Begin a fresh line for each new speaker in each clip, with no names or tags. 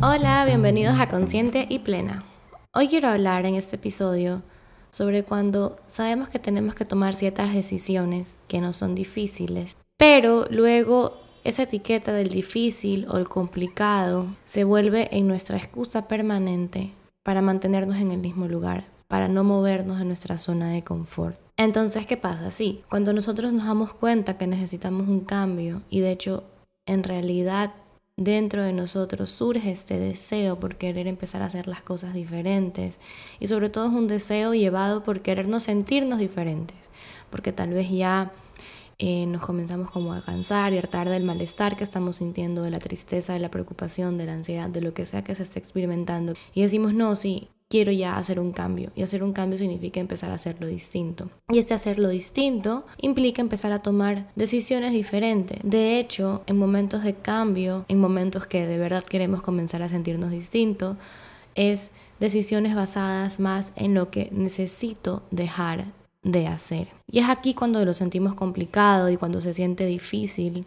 Hola, bienvenidos a Consciente y Plena. Hoy quiero hablar en este episodio sobre cuando sabemos que tenemos que tomar ciertas decisiones que no son difíciles, pero luego esa etiqueta del difícil o el complicado se vuelve en nuestra excusa permanente para mantenernos en el mismo lugar, para no movernos de nuestra zona de confort. Entonces, ¿qué pasa? Sí, cuando nosotros nos damos cuenta que necesitamos un cambio y de hecho en realidad dentro de nosotros surge este deseo por querer empezar a hacer las cosas diferentes y sobre todo es un deseo llevado por querernos sentirnos diferentes, porque tal vez ya eh, nos comenzamos como a cansar y hartar del malestar que estamos sintiendo, de la tristeza, de la preocupación, de la ansiedad, de lo que sea que se esté experimentando y decimos, no, sí, quiero ya hacer un cambio. Y hacer un cambio significa empezar a hacerlo distinto. Y este hacerlo distinto implica empezar a tomar decisiones diferentes. De hecho, en momentos de cambio, en momentos que de verdad queremos comenzar a sentirnos distintos, es decisiones basadas más en lo que necesito dejar de hacer. Y es aquí cuando lo sentimos complicado y cuando se siente difícil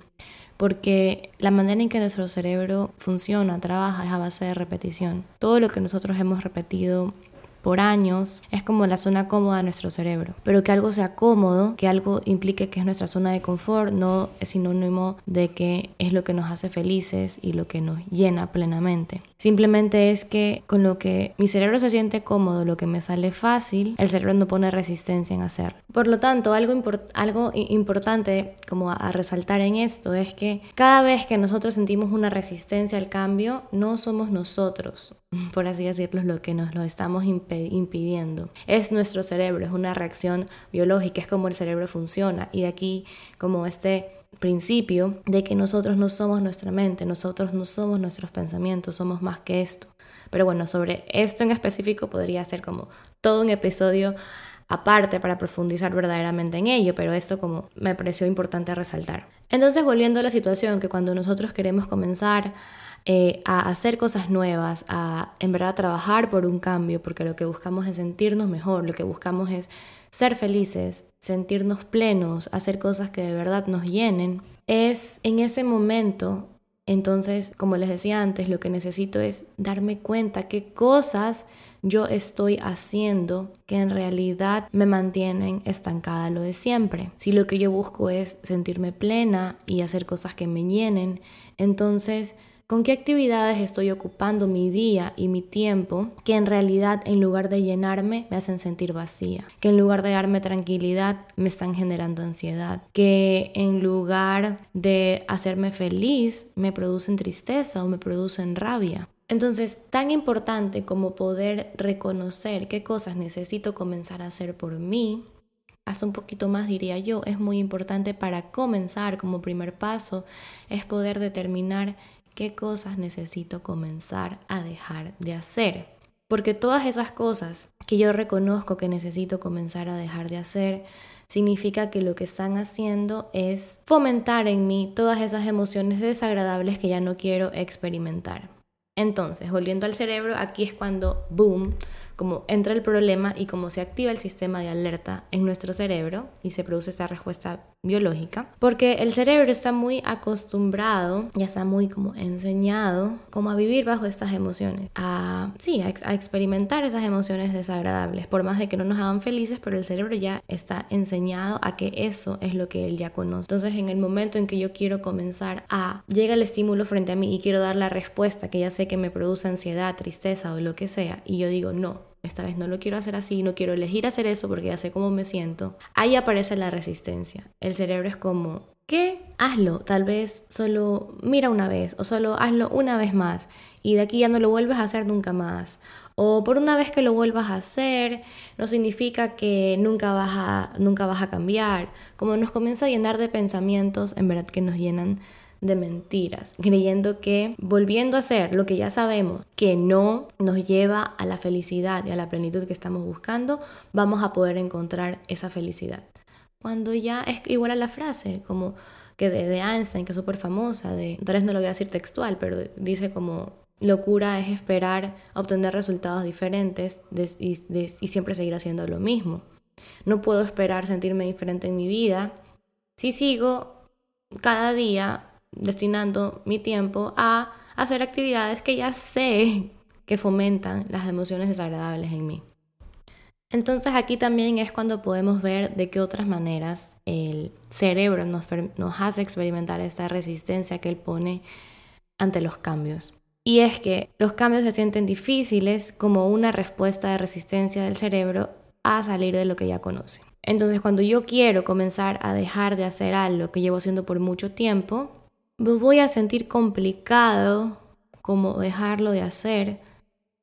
porque la manera en que nuestro cerebro funciona, trabaja, es a base de repetición. Todo lo que nosotros hemos repetido por años, es como la zona cómoda de nuestro cerebro. Pero que algo sea cómodo, que algo implique que es nuestra zona de confort, no es sinónimo de que es lo que nos hace felices y lo que nos llena plenamente. Simplemente es que con lo que mi cerebro se siente cómodo, lo que me sale fácil, el cerebro no pone resistencia en hacer. Por lo tanto, algo, algo importante como a resaltar en esto es que cada vez que nosotros sentimos una resistencia al cambio, no somos nosotros por así decirlo, lo que nos lo estamos impidiendo. Es nuestro cerebro, es una reacción biológica, es como el cerebro funciona. Y de aquí como este principio de que nosotros no somos nuestra mente, nosotros no somos nuestros pensamientos, somos más que esto. Pero bueno, sobre esto en específico podría ser como todo un episodio aparte para profundizar verdaderamente en ello, pero esto como me pareció importante resaltar. Entonces, volviendo a la situación, que cuando nosotros queremos comenzar eh, a hacer cosas nuevas, a en verdad trabajar por un cambio, porque lo que buscamos es sentirnos mejor, lo que buscamos es ser felices, sentirnos plenos, hacer cosas que de verdad nos llenen, es en ese momento entonces, como les decía antes, lo que necesito es darme cuenta qué cosas yo estoy haciendo que en realidad me mantienen estancada lo de siempre. Si lo que yo busco es sentirme plena y hacer cosas que me llenen, entonces con qué actividades estoy ocupando mi día y mi tiempo que en realidad en lugar de llenarme me hacen sentir vacía, que en lugar de darme tranquilidad me están generando ansiedad, que en lugar de hacerme feliz me producen tristeza o me producen rabia. Entonces, tan importante como poder reconocer qué cosas necesito comenzar a hacer por mí, hasta un poquito más diría yo, es muy importante para comenzar como primer paso, es poder determinar qué cosas necesito comenzar a dejar de hacer. Porque todas esas cosas que yo reconozco que necesito comenzar a dejar de hacer, significa que lo que están haciendo es fomentar en mí todas esas emociones desagradables que ya no quiero experimentar. Entonces, volviendo al cerebro, aquí es cuando, boom, como entra el problema y como se activa el sistema de alerta en nuestro cerebro y se produce esta respuesta biológica, porque el cerebro está muy acostumbrado, ya está muy como enseñado como a vivir bajo estas emociones, a sí, a, experimentar esas emociones desagradables, por más de que no nos hagan felices, pero el cerebro ya está enseñado a que eso es lo que él ya conoce. Entonces, en el momento en que yo quiero comenzar a llega el estímulo frente a mí y quiero dar la respuesta que ya sé que me produce ansiedad, tristeza o lo que sea, y yo digo, "No, esta vez no lo quiero hacer así, no quiero elegir hacer eso porque ya sé cómo me siento, ahí aparece la resistencia. El cerebro es como, ¿qué? Hazlo, tal vez solo mira una vez o solo hazlo una vez más y de aquí ya no lo vuelves a hacer nunca más. O por una vez que lo vuelvas a hacer, no significa que nunca vas a, nunca vas a cambiar. Como nos comienza a llenar de pensamientos, en verdad que nos llenan de mentiras, creyendo que volviendo a hacer lo que ya sabemos que no nos lleva a la felicidad y a la plenitud que estamos buscando, vamos a poder encontrar esa felicidad. Cuando ya es igual a la frase, como que de, de Einstein, que es súper famosa, de, tal vez no lo voy a decir textual, pero dice como locura es esperar obtener resultados diferentes y, y siempre seguir haciendo lo mismo. no puedo esperar sentirme diferente en mi vida si sigo cada día destinando mi tiempo a hacer actividades que ya sé que fomentan las emociones desagradables en mí. Entonces aquí también es cuando podemos ver de qué otras maneras el cerebro nos, hace experimentar esta resistencia que él pone ante los cambios. Y es que los cambios se sienten difíciles como una respuesta de resistencia del cerebro a salir de lo que ya conoce. Entonces cuando yo quiero comenzar a dejar de hacer algo que llevo haciendo por mucho tiempo, voy a sentir complicado como dejarlo de hacer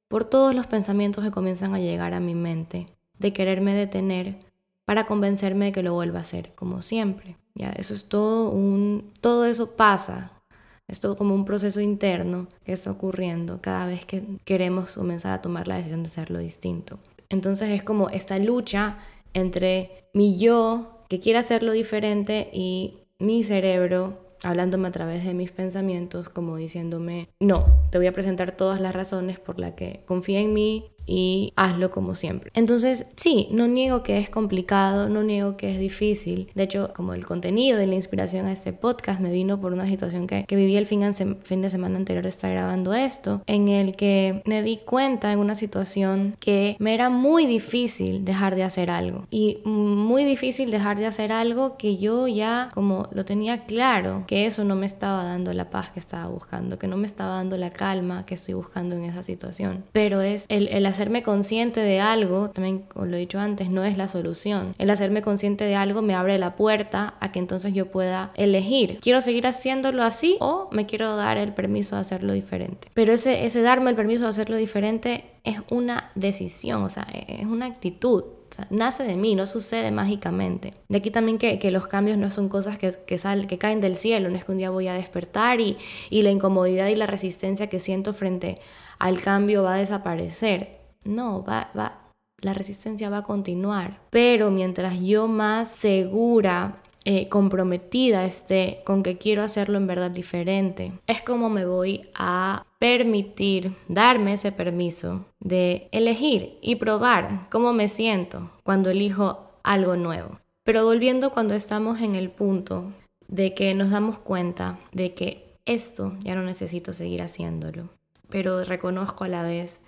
por todos los pensamientos que comienzan a llegar a mi mente de quererme detener para convencerme de que lo vuelva a hacer, como siempre. Ya, eso es todo un, todo eso pasa. Es todo como un proceso interno que está ocurriendo cada vez que queremos comenzar a tomar la decisión de hacerlo distinto. Entonces es como esta lucha entre mi yo que quiere hacerlo diferente y mi cerebro hablándome a través de mis pensamientos, como diciéndome, no, te voy a presentar todas las razones por las que confía en mí, y hazlo como siempre. Entonces, sí, no niego que es complicado, no niego que es difícil. De hecho, como el contenido y la inspiración a este podcast me vino por una situación que, que viví el fin, fin de semana anterior de estar grabando esto, en el que me di cuenta en una situación que me era muy difícil dejar de hacer algo. Y muy difícil dejar de hacer algo que yo ya como lo tenía claro, que eso no me estaba dando la paz que estaba buscando, que no me estaba dando la calma que estoy buscando en esa situación. Pero es el, el hacerme consciente de algo, también como lo he dicho antes, no es la solución. El hacerme consciente de algo me abre la puerta a que entonces yo pueda elegir. ¿Quiero seguir haciéndolo así o me quiero dar el permiso de hacerlo diferente? Pero ese, ese darme el permiso de hacerlo diferente es una decisión, o sea, es una actitud. O sea, nace de mí, no sucede mágicamente. De aquí también que, que los cambios no son cosas que, que, que caen del cielo, no es que un día voy a despertar y, y la incomodidad y la resistencia que siento frente al cambio va a desaparecer. No, va, va, la resistencia va a continuar. Pero mientras yo más segura, eh, comprometida esté con que quiero hacerlo en verdad diferente, es como me voy a permitir, darme ese permiso de elegir y probar cómo me siento cuando elijo algo nuevo. Pero volviendo cuando estamos en el punto de que nos damos cuenta de que esto ya no necesito seguir haciéndolo, pero reconozco a la vez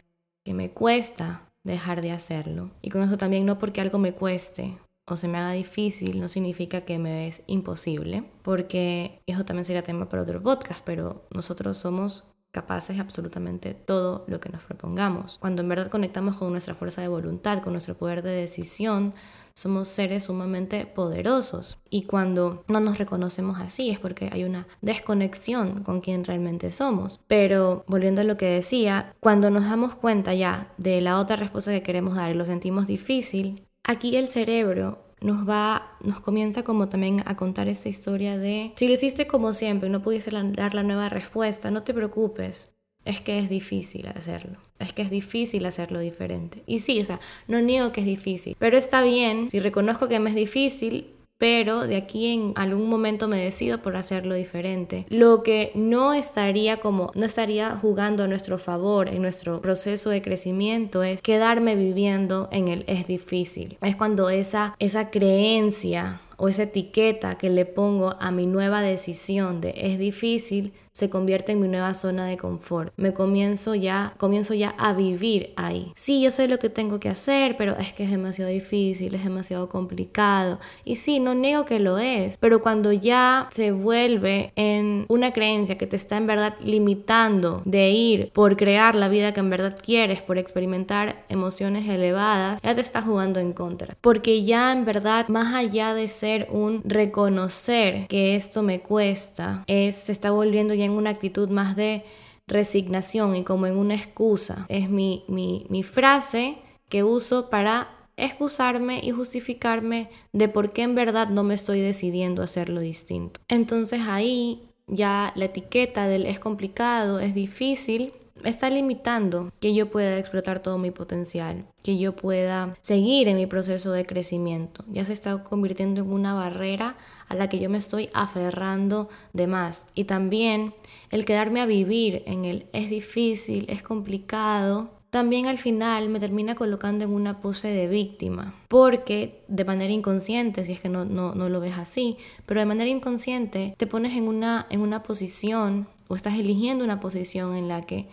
que me cuesta dejar de hacerlo. Y con eso también no porque algo me cueste o se me haga difícil, no significa que me es imposible, porque eso también sería tema para otro podcast, pero nosotros somos capaces de absolutamente todo lo que nos propongamos. Cuando en verdad conectamos con nuestra fuerza de voluntad, con nuestro poder de decisión, somos seres sumamente poderosos y cuando no nos reconocemos así es porque hay una desconexión con quien realmente somos. Pero volviendo a lo que decía, cuando nos damos cuenta ya de la otra respuesta que queremos dar y lo sentimos difícil, aquí el cerebro nos va, nos comienza como también a contar esta historia de si lo hiciste como siempre y no pudiste dar la nueva respuesta, no te preocupes, es que es difícil hacerlo, es que es difícil hacerlo diferente. Y sí, o sea, no niego que es difícil, pero está bien, si reconozco que me es difícil, pero de aquí en algún momento me decido por hacerlo diferente. Lo que no estaría como, no estaría jugando a nuestro favor en nuestro proceso de crecimiento es quedarme viviendo en el es difícil. Es cuando esa, esa creencia o esa etiqueta que le pongo a mi nueva decisión de es difícil se convierte en mi nueva zona de confort. Me comienzo ya, comienzo ya a vivir ahí. Sí, yo sé lo que tengo que hacer, pero es que es demasiado difícil, es demasiado complicado. Y sí, no niego que lo es, pero cuando ya se vuelve en una creencia que te está en verdad limitando de ir por crear la vida que en verdad quieres, por experimentar emociones elevadas, ya te está jugando en contra. Porque ya en verdad, más allá de ser un reconocer que esto me cuesta, es, se está volviendo ya una actitud más de resignación y como en una excusa. Es mi, mi, mi frase que uso para excusarme y justificarme de por qué en verdad no me estoy decidiendo a hacerlo distinto. Entonces ahí ya la etiqueta del es complicado, es difícil, está limitando que yo pueda explotar todo mi potencial, que yo pueda seguir en mi proceso de crecimiento. Ya se está convirtiendo en una barrera a la que yo me estoy aferrando de más. Y también el quedarme a vivir en el es difícil, es complicado, también al final me termina colocando en una pose de víctima, porque de manera inconsciente, si es que no, no, no lo ves así, pero de manera inconsciente te pones en una, en una posición o estás eligiendo una posición en la que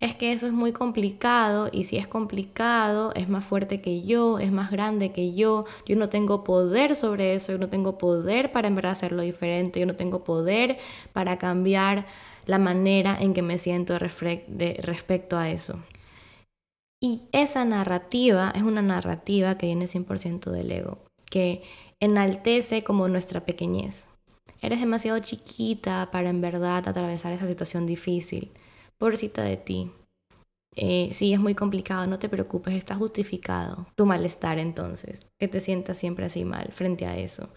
es que eso es muy complicado y si es complicado es más fuerte que yo, es más grande que yo, yo no tengo poder sobre eso, yo no tengo poder para en verdad hacerlo diferente, yo no tengo poder para cambiar la manera en que me siento respecto a eso. Y esa narrativa es una narrativa que viene 100% del ego, que enaltece como nuestra pequeñez. Eres demasiado chiquita para en verdad atravesar esa situación difícil pobrecita de ti. Eh, sí, es muy complicado, no te preocupes, está justificado tu malestar entonces, que te sientas siempre así mal frente a eso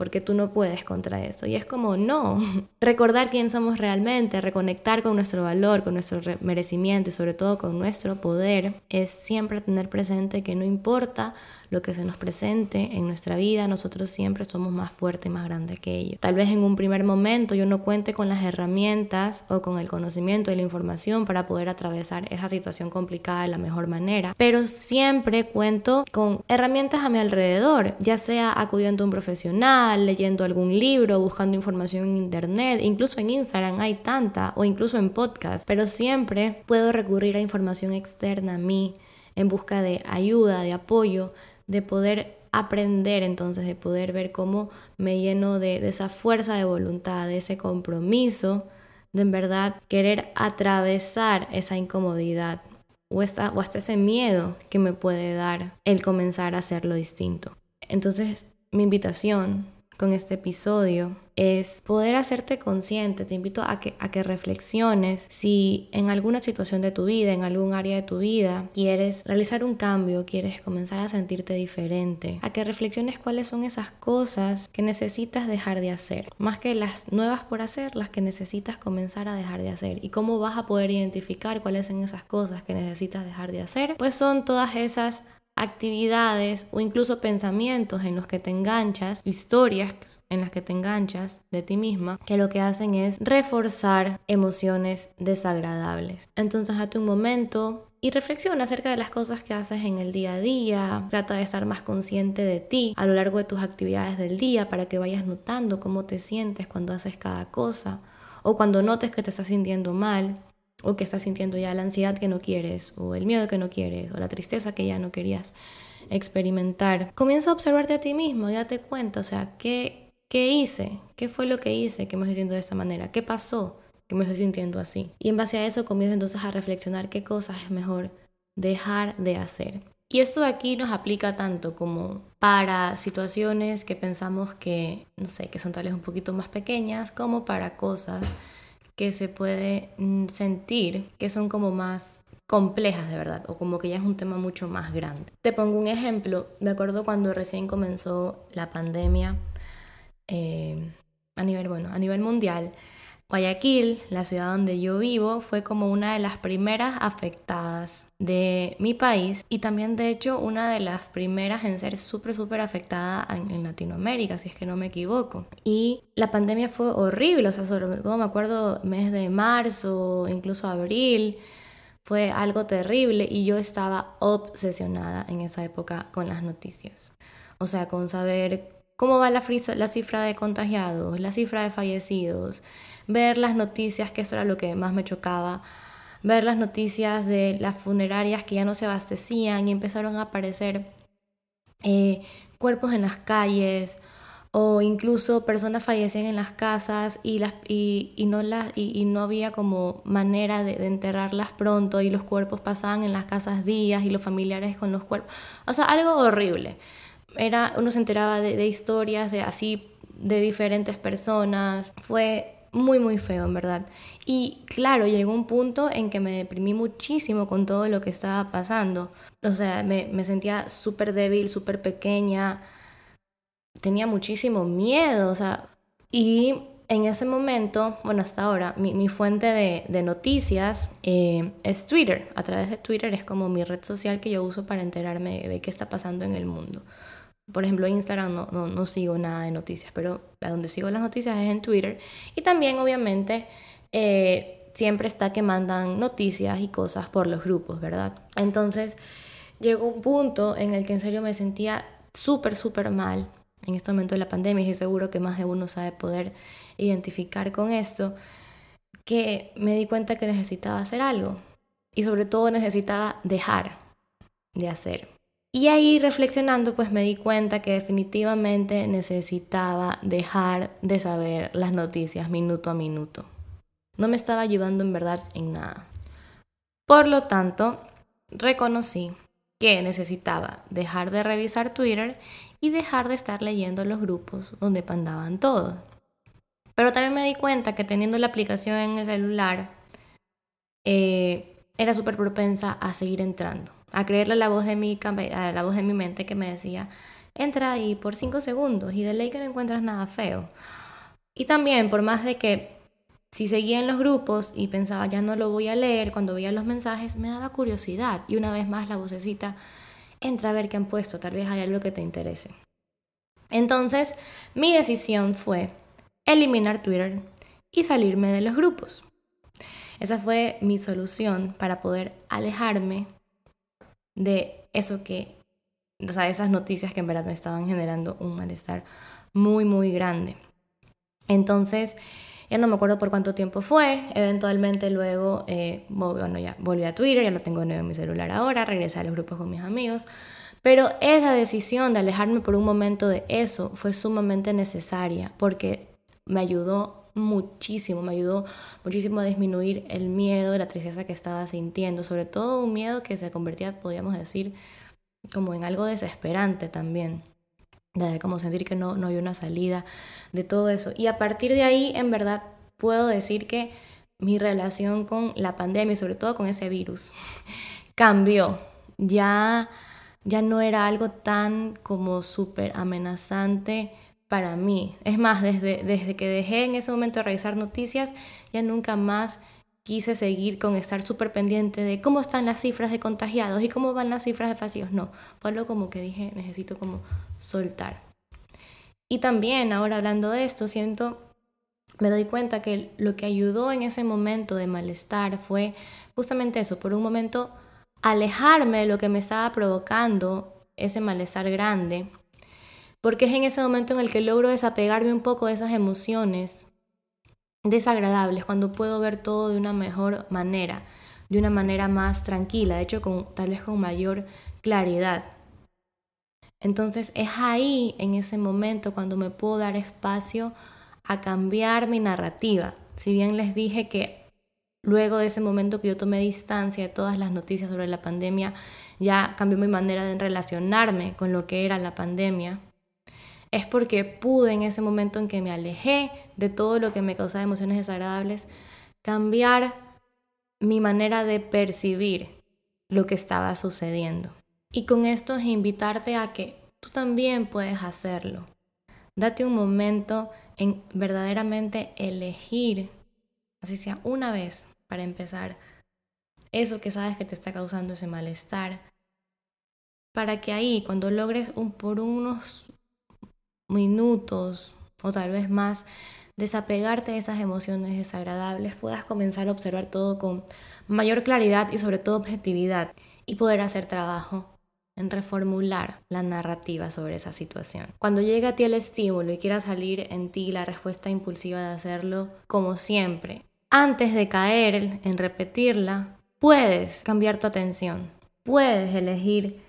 porque tú no puedes contra eso. Y es como, no, recordar quién somos realmente, reconectar con nuestro valor, con nuestro merecimiento y sobre todo con nuestro poder, es siempre tener presente que no importa lo que se nos presente en nuestra vida, nosotros siempre somos más fuertes y más grandes que ellos. Tal vez en un primer momento yo no cuente con las herramientas o con el conocimiento y la información para poder atravesar esa situación complicada de la mejor manera, pero siempre cuento con herramientas a mi alrededor, ya sea acudiendo a un profesional, leyendo algún libro, buscando información en internet, incluso en Instagram hay tanta, o incluso en podcast, pero siempre puedo recurrir a información externa a mí en busca de ayuda, de apoyo, de poder aprender entonces, de poder ver cómo me lleno de, esa fuerza de voluntad, de ese compromiso, de en verdad querer atravesar esa incomodidad o, o hasta ese miedo que me puede dar el comenzar a hacerlo distinto. Entonces, mi invitación con este episodio es poder hacerte consciente. Te invito a que, a que reflexiones si en alguna situación de tu vida, en algún área de tu vida, quieres realizar un cambio, quieres comenzar a sentirte diferente, a que reflexiones cuáles son esas cosas que necesitas dejar de hacer, más que las nuevas por hacer, las que necesitas comenzar a dejar de hacer. Y cómo vas a poder identificar cuáles son esas cosas que necesitas dejar de hacer, pues son todas esas actividades o incluso pensamientos en los que te enganchas, historias en las que te enganchas de ti misma, que lo que hacen es reforzar emociones desagradables. Entonces, hazte un momento y reflexiona acerca de las cosas que haces en el día a día. Trata de estar más consciente de ti a lo largo de tus actividades del día para que vayas notando cómo te sientes cuando haces cada cosa o cuando notes que te estás sintiendo mal o que estás sintiendo ya la ansiedad que no quieres, o el miedo que no quieres, o la tristeza que ya no querías experimentar. Comienza a observarte a ti mismo, date cuenta, o sea, ¿qué, ¿qué hice? ¿Qué fue lo que hice que me estoy sintiendo de esta manera? ¿Qué pasó que me estoy sintiendo así? Y en base a eso comienza entonces a reflexionar qué cosas es mejor dejar de hacer. Y esto aquí nos aplica tanto como para situaciones que pensamos que, no sé, que son tales un poquito más pequeñas, como para cosas que se puede mm, sentir que son como más complejas de verdad o como que ya es un tema mucho más grande. Te pongo un ejemplo, me acuerdo cuando recién comenzó la pandemia eh, a nivel, bueno, a nivel mundial, Guayaquil, la ciudad donde yo vivo, fue como una de las primeras afectadas de mi país y también de hecho una de las primeras en ser súper, súper afectada en, Latinoamérica, si es que no me equivoco. Y la pandemia fue horrible, o sea, sobre todo me acuerdo mes de marzo, incluso abril, fue algo terrible y yo estaba obsesionada en esa época con las noticias. O sea, con saber cómo va la, la cifra de contagiados, la cifra de fallecidos, ver las noticias, que eso era lo que más me chocaba, ver las noticias de las funerarias que ya no se abastecían y empezaron a aparecer eh, cuerpos en las calles o incluso personas fallecían en las casas y, las, y, no, las, y, no había como manera de, enterrarlas pronto y los cuerpos pasaban en las casas días y los familiares con los cuerpos. O sea, algo horrible. Era, uno se enteraba de, historias de así de diferentes personas. Fue muy, muy feo, en verdad. Y claro, llegó un punto en que me deprimí muchísimo con todo lo que estaba pasando. O sea, me, me sentía súper débil, súper pequeña. Tenía muchísimo miedo, o sea. Y en ese momento, bueno, hasta ahora, mi, fuente de, de noticias eh, es Twitter. A través de Twitter es como mi red social que yo uso para enterarme de qué está pasando en el mundo. Por ejemplo, Instagram no, no, no, sigo nada de noticias, pero a donde sigo las noticias es en Twitter. Y también, obviamente, eh, siempre está que mandan noticias y cosas por los grupos, ¿verdad? Entonces llegó un punto en el que en serio me sentía súper, súper mal en este momento de la pandemia y seguro que más de uno sabe poder identificar con esto, que me di cuenta que necesitaba hacer algo y sobre todo necesitaba dejar de hacer. Y ahí reflexionando pues me di cuenta que definitivamente necesitaba dejar de saber las noticias minuto a minuto. No me estaba ayudando en verdad en nada. Por lo tanto, reconocí que necesitaba dejar de revisar Twitter y dejar de estar leyendo los grupos donde pandaban todo. Pero también me di cuenta que teniendo la aplicación en el celular, eh, era súper propensa a seguir entrando, a creerle a la voz de mi, a la voz de mi mente que me decía, entra ahí por cinco segundos y de ley que no encuentras nada feo. Y también, por más de que si seguía en los grupos y pensaba ya no lo voy a leer, cuando veía los mensajes me daba curiosidad y una vez más la vocecita entra a ver qué han puesto, tal vez hay algo que te interese. Entonces, mi decisión fue eliminar Twitter y salirme de los grupos. Esa fue mi solución para poder alejarme de eso que, o sea, esas noticias que en verdad me estaban generando un malestar muy, muy grande. Entonces, ya no me acuerdo por cuánto tiempo fue. Eventualmente luego, eh, bueno, ya volví a Twitter, ya lo tengo en mi celular ahora, regresé a los grupos con mis amigos. Pero esa decisión de alejarme por un momento de eso fue sumamente necesaria porque me ayudó muchísimo, me ayudó muchísimo a disminuir el miedo, la tristeza que estaba sintiendo, sobre todo un miedo que se convertía, podríamos decir, como en algo desesperante también de como sentir que no, no hay una salida de todo eso. Y a partir de ahí, en verdad, puedo decir que mi relación con la pandemia y sobre todo con ese virus cambió. Ya, ya no era algo tan como súper amenazante para mí. Es más, desde, desde que dejé en ese momento de revisar noticias, ya nunca más quise seguir con estar súper pendiente de cómo están las cifras de contagiados y cómo van las cifras de vacíos. No, fue algo como que dije, necesito como soltar. Y también ahora hablando de esto, siento, me doy cuenta que lo que ayudó en ese momento de malestar fue justamente eso, por un momento alejarme de lo que me estaba provocando ese malestar grande, porque es en ese momento en el que logro desapegarme un poco de esas emociones desagradables, cuando puedo ver todo de una mejor manera, de una manera más tranquila, de hecho con, tal vez con mayor claridad. Entonces es ahí, en ese momento, cuando me puedo dar espacio a cambiar mi narrativa. Si bien les dije que luego de ese momento que yo tomé distancia de todas las noticias sobre la pandemia, ya cambió mi manera de relacionarme con lo que era la pandemia, es porque pude en ese momento en que me alejé de todo lo que me causaba emociones desagradables, cambiar mi manera de percibir lo que estaba sucediendo. Y con esto es invitarte a que tú también puedes hacerlo. Date un momento en verdaderamente elegir, así sea una vez, para empezar, eso que sabes que te está causando ese malestar, para que ahí, cuando logres un, por unos minutos o tal vez más, desapegarte de esas emociones desagradables, puedas comenzar a observar todo con mayor claridad y sobre todo objetividad y poder hacer trabajo en reformular la narrativa sobre esa situación. Cuando llegue a ti el estímulo y quiera salir en ti la respuesta impulsiva de hacerlo, como siempre, antes de caer en repetirla, puedes cambiar tu atención, puedes elegir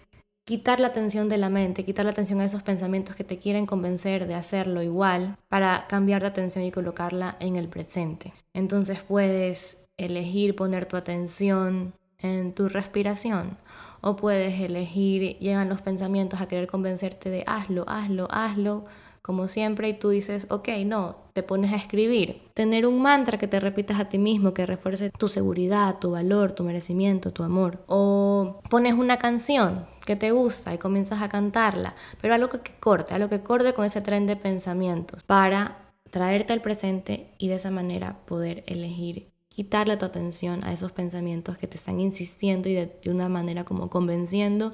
quitar la atención de la mente, quitar la atención a esos pensamientos que te quieren convencer de hacerlo igual para cambiar de atención y colocarla en el presente. Entonces puedes elegir poner tu atención en tu respiración o puedes elegir, llegan los pensamientos a querer convencerte de hazlo, hazlo, hazlo, como siempre, y tú dices, ok, no, te pones a escribir. Tener un mantra que te repitas a ti mismo, que refuerce tu seguridad, tu valor, tu merecimiento, tu amor. O pones una canción que te gusta y comienzas a cantarla, pero algo que corte, algo que corte con ese tren de pensamientos para traerte al presente y de esa manera poder elegir quitarle tu atención a esos pensamientos que te están insistiendo y de, una manera como convenciendo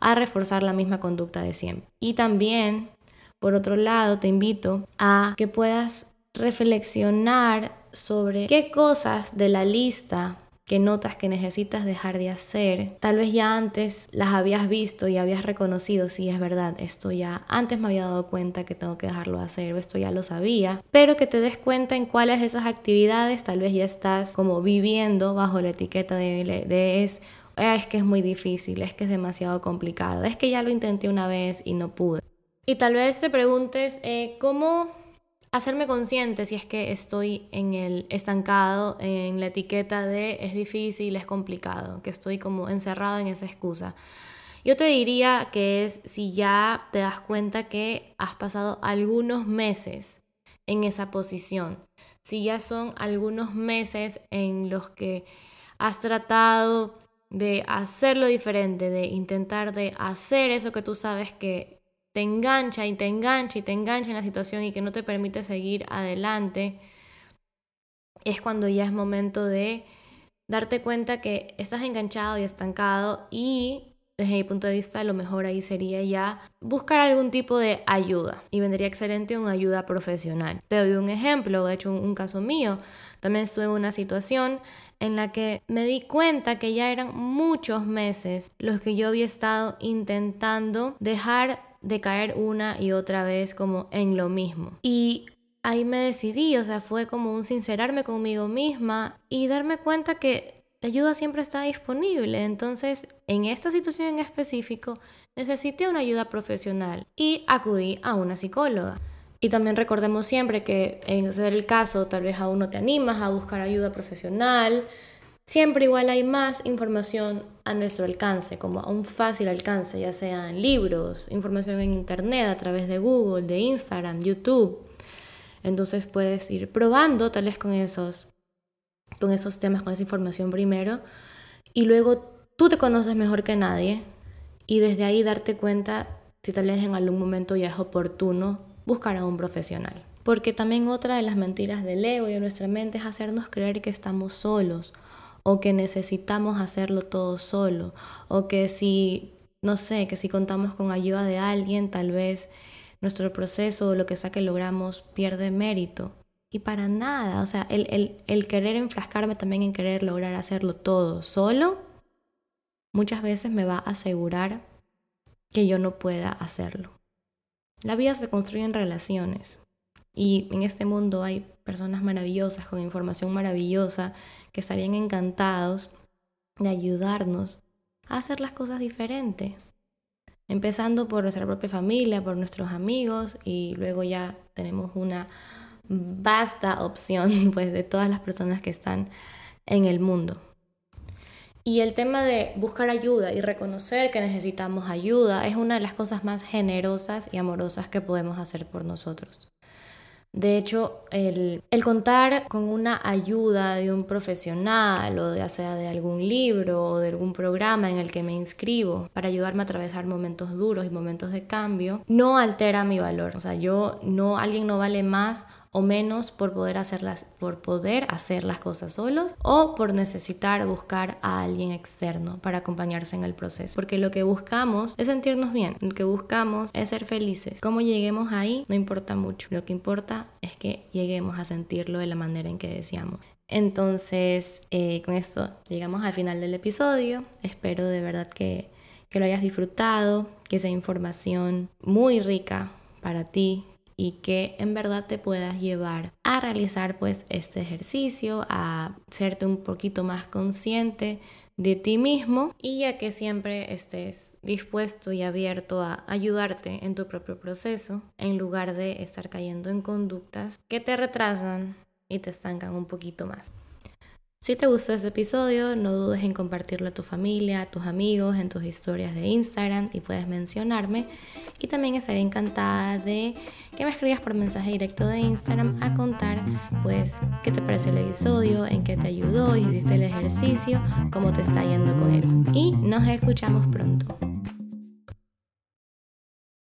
a reforzar la misma conducta de siempre. Y también, por otro lado, te invito a que puedas reflexionar sobre qué cosas de la lista que notas que necesitas dejar de hacer, tal vez ya antes las habías visto y habías reconocido, sí es verdad, esto ya antes me había dado cuenta que tengo que dejarlo de hacer o esto ya lo sabía, pero que te des cuenta en cuáles de esas actividades tal vez ya estás como viviendo bajo la etiqueta de, es ah, es que es muy difícil, es que es demasiado complicado, es que ya lo intenté una vez y no pude. Y tal vez te preguntes, eh, ¿cómo hacerme consciente si es que estoy en el estancado, en la etiqueta de es difícil, es complicado, que estoy como encerrado en esa excusa. Yo te diría que es si ya te das cuenta que has pasado algunos meses en esa posición, si ya son algunos meses en los que has tratado de hacerlo diferente, de intentar de hacer eso que tú sabes que te engancha y te engancha y te engancha en la situación y que no te permite seguir adelante, es cuando ya es momento de darte cuenta que estás enganchado y estancado y desde mi punto de vista lo mejor ahí sería ya buscar algún tipo de ayuda y vendría excelente una ayuda profesional. Te doy un ejemplo, de hecho un, caso mío, también estuve en una situación en la que me di cuenta que ya eran muchos meses los que yo había estado intentando dejar de caer una y otra vez como en lo mismo. Y ahí me decidí, o sea, fue como un sincerarme conmigo misma y darme cuenta que la ayuda siempre está disponible. Entonces, en esta situación en específico, necesité una ayuda profesional y acudí a una psicóloga. Y también recordemos siempre que en ser el caso, tal vez aún no te animas a buscar ayuda profesional, Siempre igual hay más información a nuestro alcance, como a un fácil alcance, ya sea en libros, información en internet, a través de Google, de Instagram, YouTube. Entonces puedes ir probando tal vez con esos, con esos temas, con esa información primero, y luego tú te conoces mejor que nadie, y desde ahí darte cuenta si tal vez en algún momento ya es oportuno buscar a un profesional. Porque también otra de las mentiras del ego y de nuestra mente es hacernos creer que estamos solos o que necesitamos hacerlo todo solo, o que si, no sé, que si contamos con ayuda de alguien, tal vez nuestro proceso o lo que sea que logramos pierde mérito. Y para nada, o sea, el, el, el querer enfrascarme también en querer lograr hacerlo todo solo, muchas veces me va a asegurar que yo no pueda hacerlo. La vida se construye en relaciones y en este mundo hay personas maravillosas, con información maravillosa, que estarían encantados de ayudarnos a hacer las cosas diferentes. Empezando por nuestra propia familia, por nuestros amigos y luego ya tenemos una vasta opción pues de todas las personas que están en el mundo. Y el tema de buscar ayuda y reconocer que necesitamos ayuda es una de las cosas más generosas y amorosas que podemos hacer por nosotros. De hecho, el, contar con una ayuda de un profesional o ya sea de algún libro o de algún programa en el que me inscribo para ayudarme a atravesar momentos duros y momentos de cambio, no altera mi valor. O sea, yo no, alguien no vale más o menos por poder, hacerlas, por poder hacer las cosas solos o por necesitar buscar a alguien externo para acompañarse en el proceso. Porque lo que buscamos es sentirnos bien, lo que buscamos es ser felices. Cómo lleguemos ahí no importa mucho, lo que importa es que lleguemos a sentirlo de la manera en que deseamos. Entonces, eh, con esto llegamos al final del episodio. Espero de verdad que, que lo hayas disfrutado, que sea información muy rica para ti, y que en verdad te puedas llevar a realizar pues este ejercicio, a serte un poquito más consciente de ti mismo y ya que siempre estés dispuesto y abierto a ayudarte en tu propio proceso en lugar de estar cayendo en conductas que te retrasan y te estancan un poquito más. Si te gustó este episodio, no dudes en compartirlo a tu familia, a tus amigos, en tus historias de Instagram y puedes mencionarme. Y también estaré encantada de que me escribas por mensaje directo de Instagram a contar pues qué te pareció el episodio, en qué te ayudó, hiciste el ejercicio, cómo te está yendo con él. Y nos escuchamos pronto.